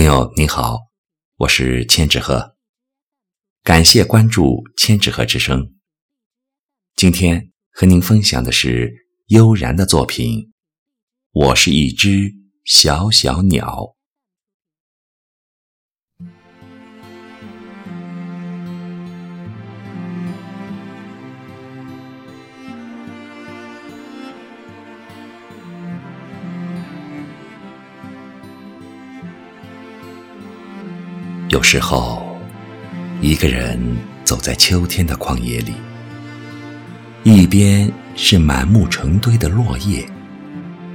朋友你好，我是千纸鹤，感谢关注千纸鹤之声。今天和您分享的是悠然的作品《我是一只小小鸟》。有时候，一个人走在秋天的旷野里，一边是满目成堆的落叶，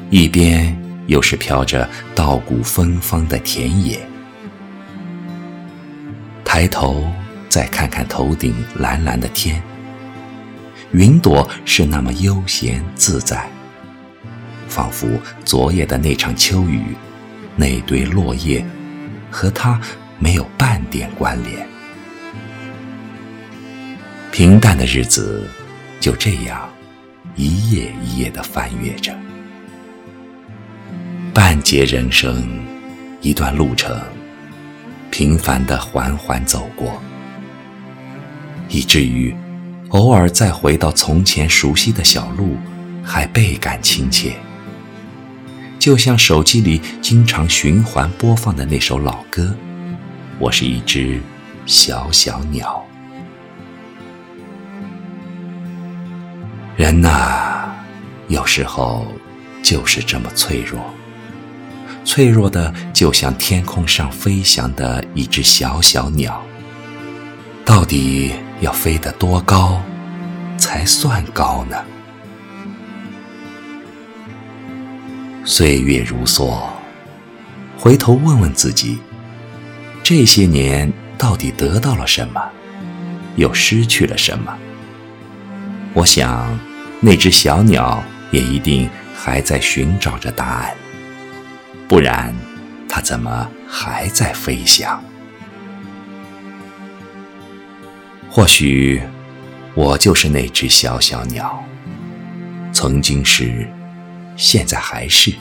一边又是飘着稻谷芬芳的田野。抬头再看看头顶蓝蓝的天，云朵是那么悠闲自在，仿佛昨夜的那场秋雨，那堆落叶和它。没有半点关联，平淡的日子就这样一页一页的翻阅着，半截人生，一段路程，平凡的缓缓走过，以至于偶尔再回到从前熟悉的小路，还倍感亲切，就像手机里经常循环播放的那首老歌。我是一只小小鸟，人呐，有时候就是这么脆弱，脆弱的就像天空上飞翔的一只小小鸟。到底要飞得多高才算高呢？岁月如梭，回头问问自己。这些年到底得到了什么，又失去了什么？我想，那只小鸟也一定还在寻找着答案，不然，它怎么还在飞翔？或许，我就是那只小小鸟，曾经是，现在还是，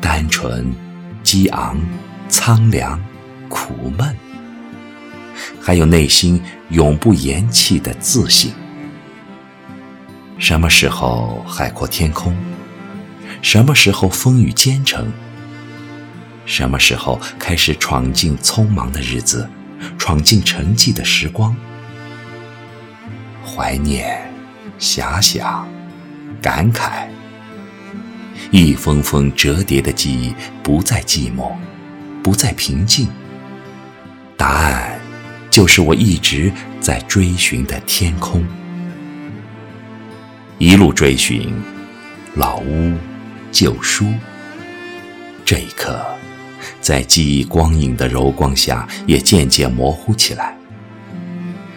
单纯、激昂、苍凉。苦闷，还有内心永不言弃的自信。什么时候海阔天空？什么时候风雨兼程？什么时候开始闯进匆忙的日子，闯进沉寂的时光？怀念，遐想，感慨，一封封折叠的记忆，不再寂寞，不再平静。答案，就是我一直在追寻的天空。一路追寻，老屋、旧书。这一刻，在记忆光影的柔光下，也渐渐模糊起来。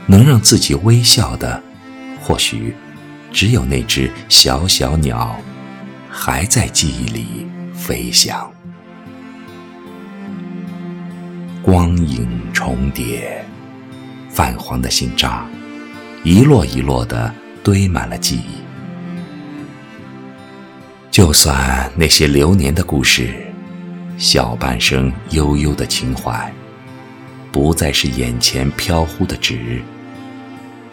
能让自己微笑的，或许只有那只小小鸟，还在记忆里飞翔。光影重叠，泛黄的信札，一摞一摞的堆满了记忆。就算那些流年的故事，小半生悠悠的情怀，不再是眼前飘忽的纸，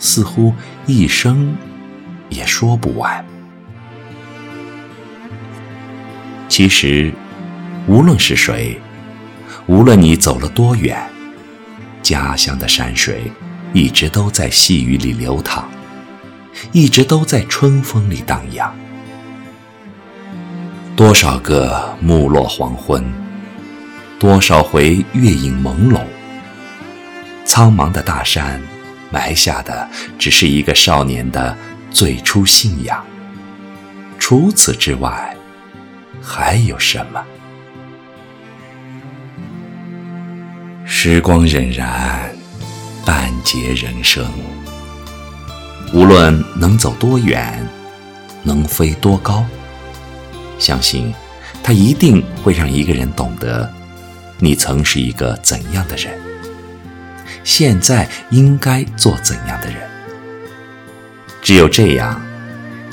似乎一生也说不完。其实，无论是谁。无论你走了多远，家乡的山水一直都在细雨里流淌，一直都在春风里荡漾。多少个暮落黄昏，多少回月影朦胧。苍茫的大山，埋下的只是一个少年的最初信仰。除此之外，还有什么？时光荏苒，半截人生。无论能走多远，能飞多高，相信它一定会让一个人懂得，你曾是一个怎样的人，现在应该做怎样的人。只有这样，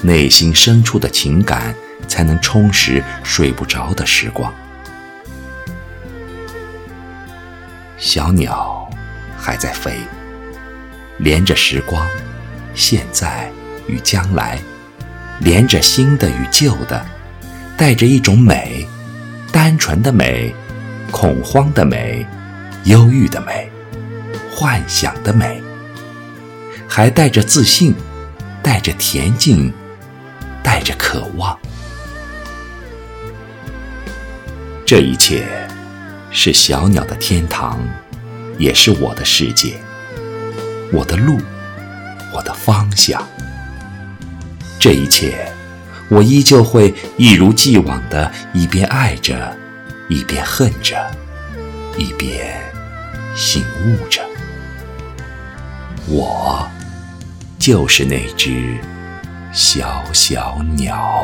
内心深处的情感才能充实睡不着的时光。小鸟还在飞，连着时光，现在与将来，连着新的与旧的，带着一种美，单纯的美，恐慌的美，忧郁的美，幻想的美，还带着自信，带着恬静，带着渴望。这一切是小鸟的天堂，也是我的世界，我的路，我的方向。这一切，我依旧会一如既往的，一边爱着，一边恨着，一边醒悟着。我就是那只小小鸟。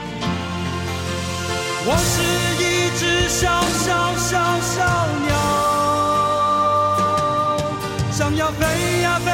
我是一只小小小小鸟，想要飞呀飞，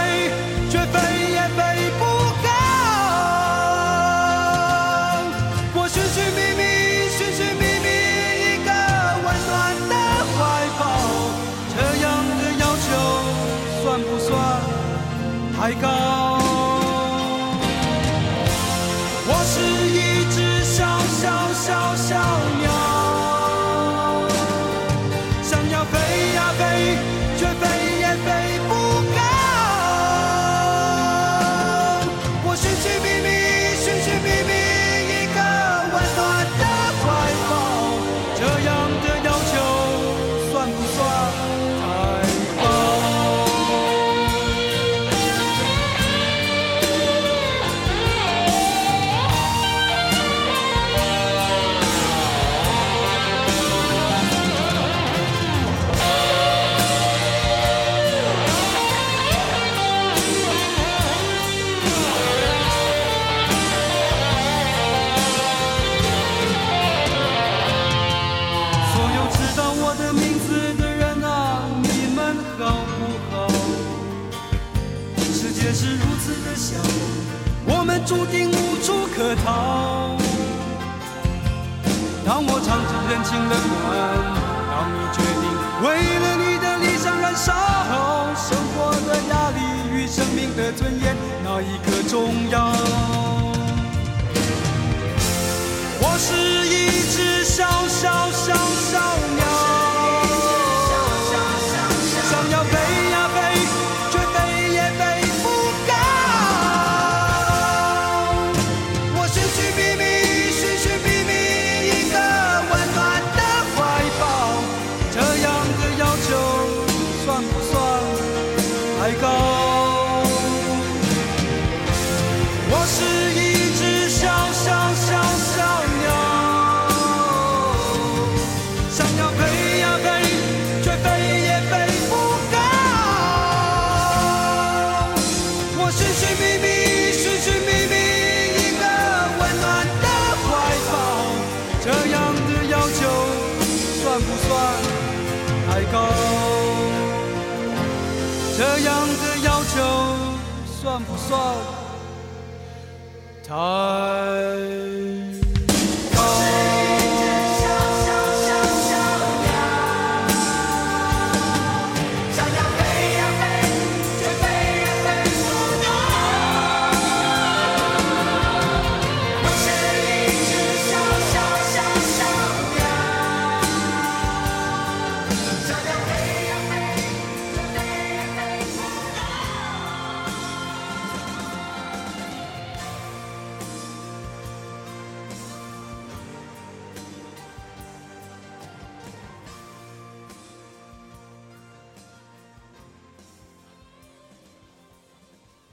是一只小小小小鸟，想要飞呀飞，却飞也飞不高。我寻寻觅觅，寻寻觅觅，一个温暖的怀抱。这样的要求算不算太高？算不算太？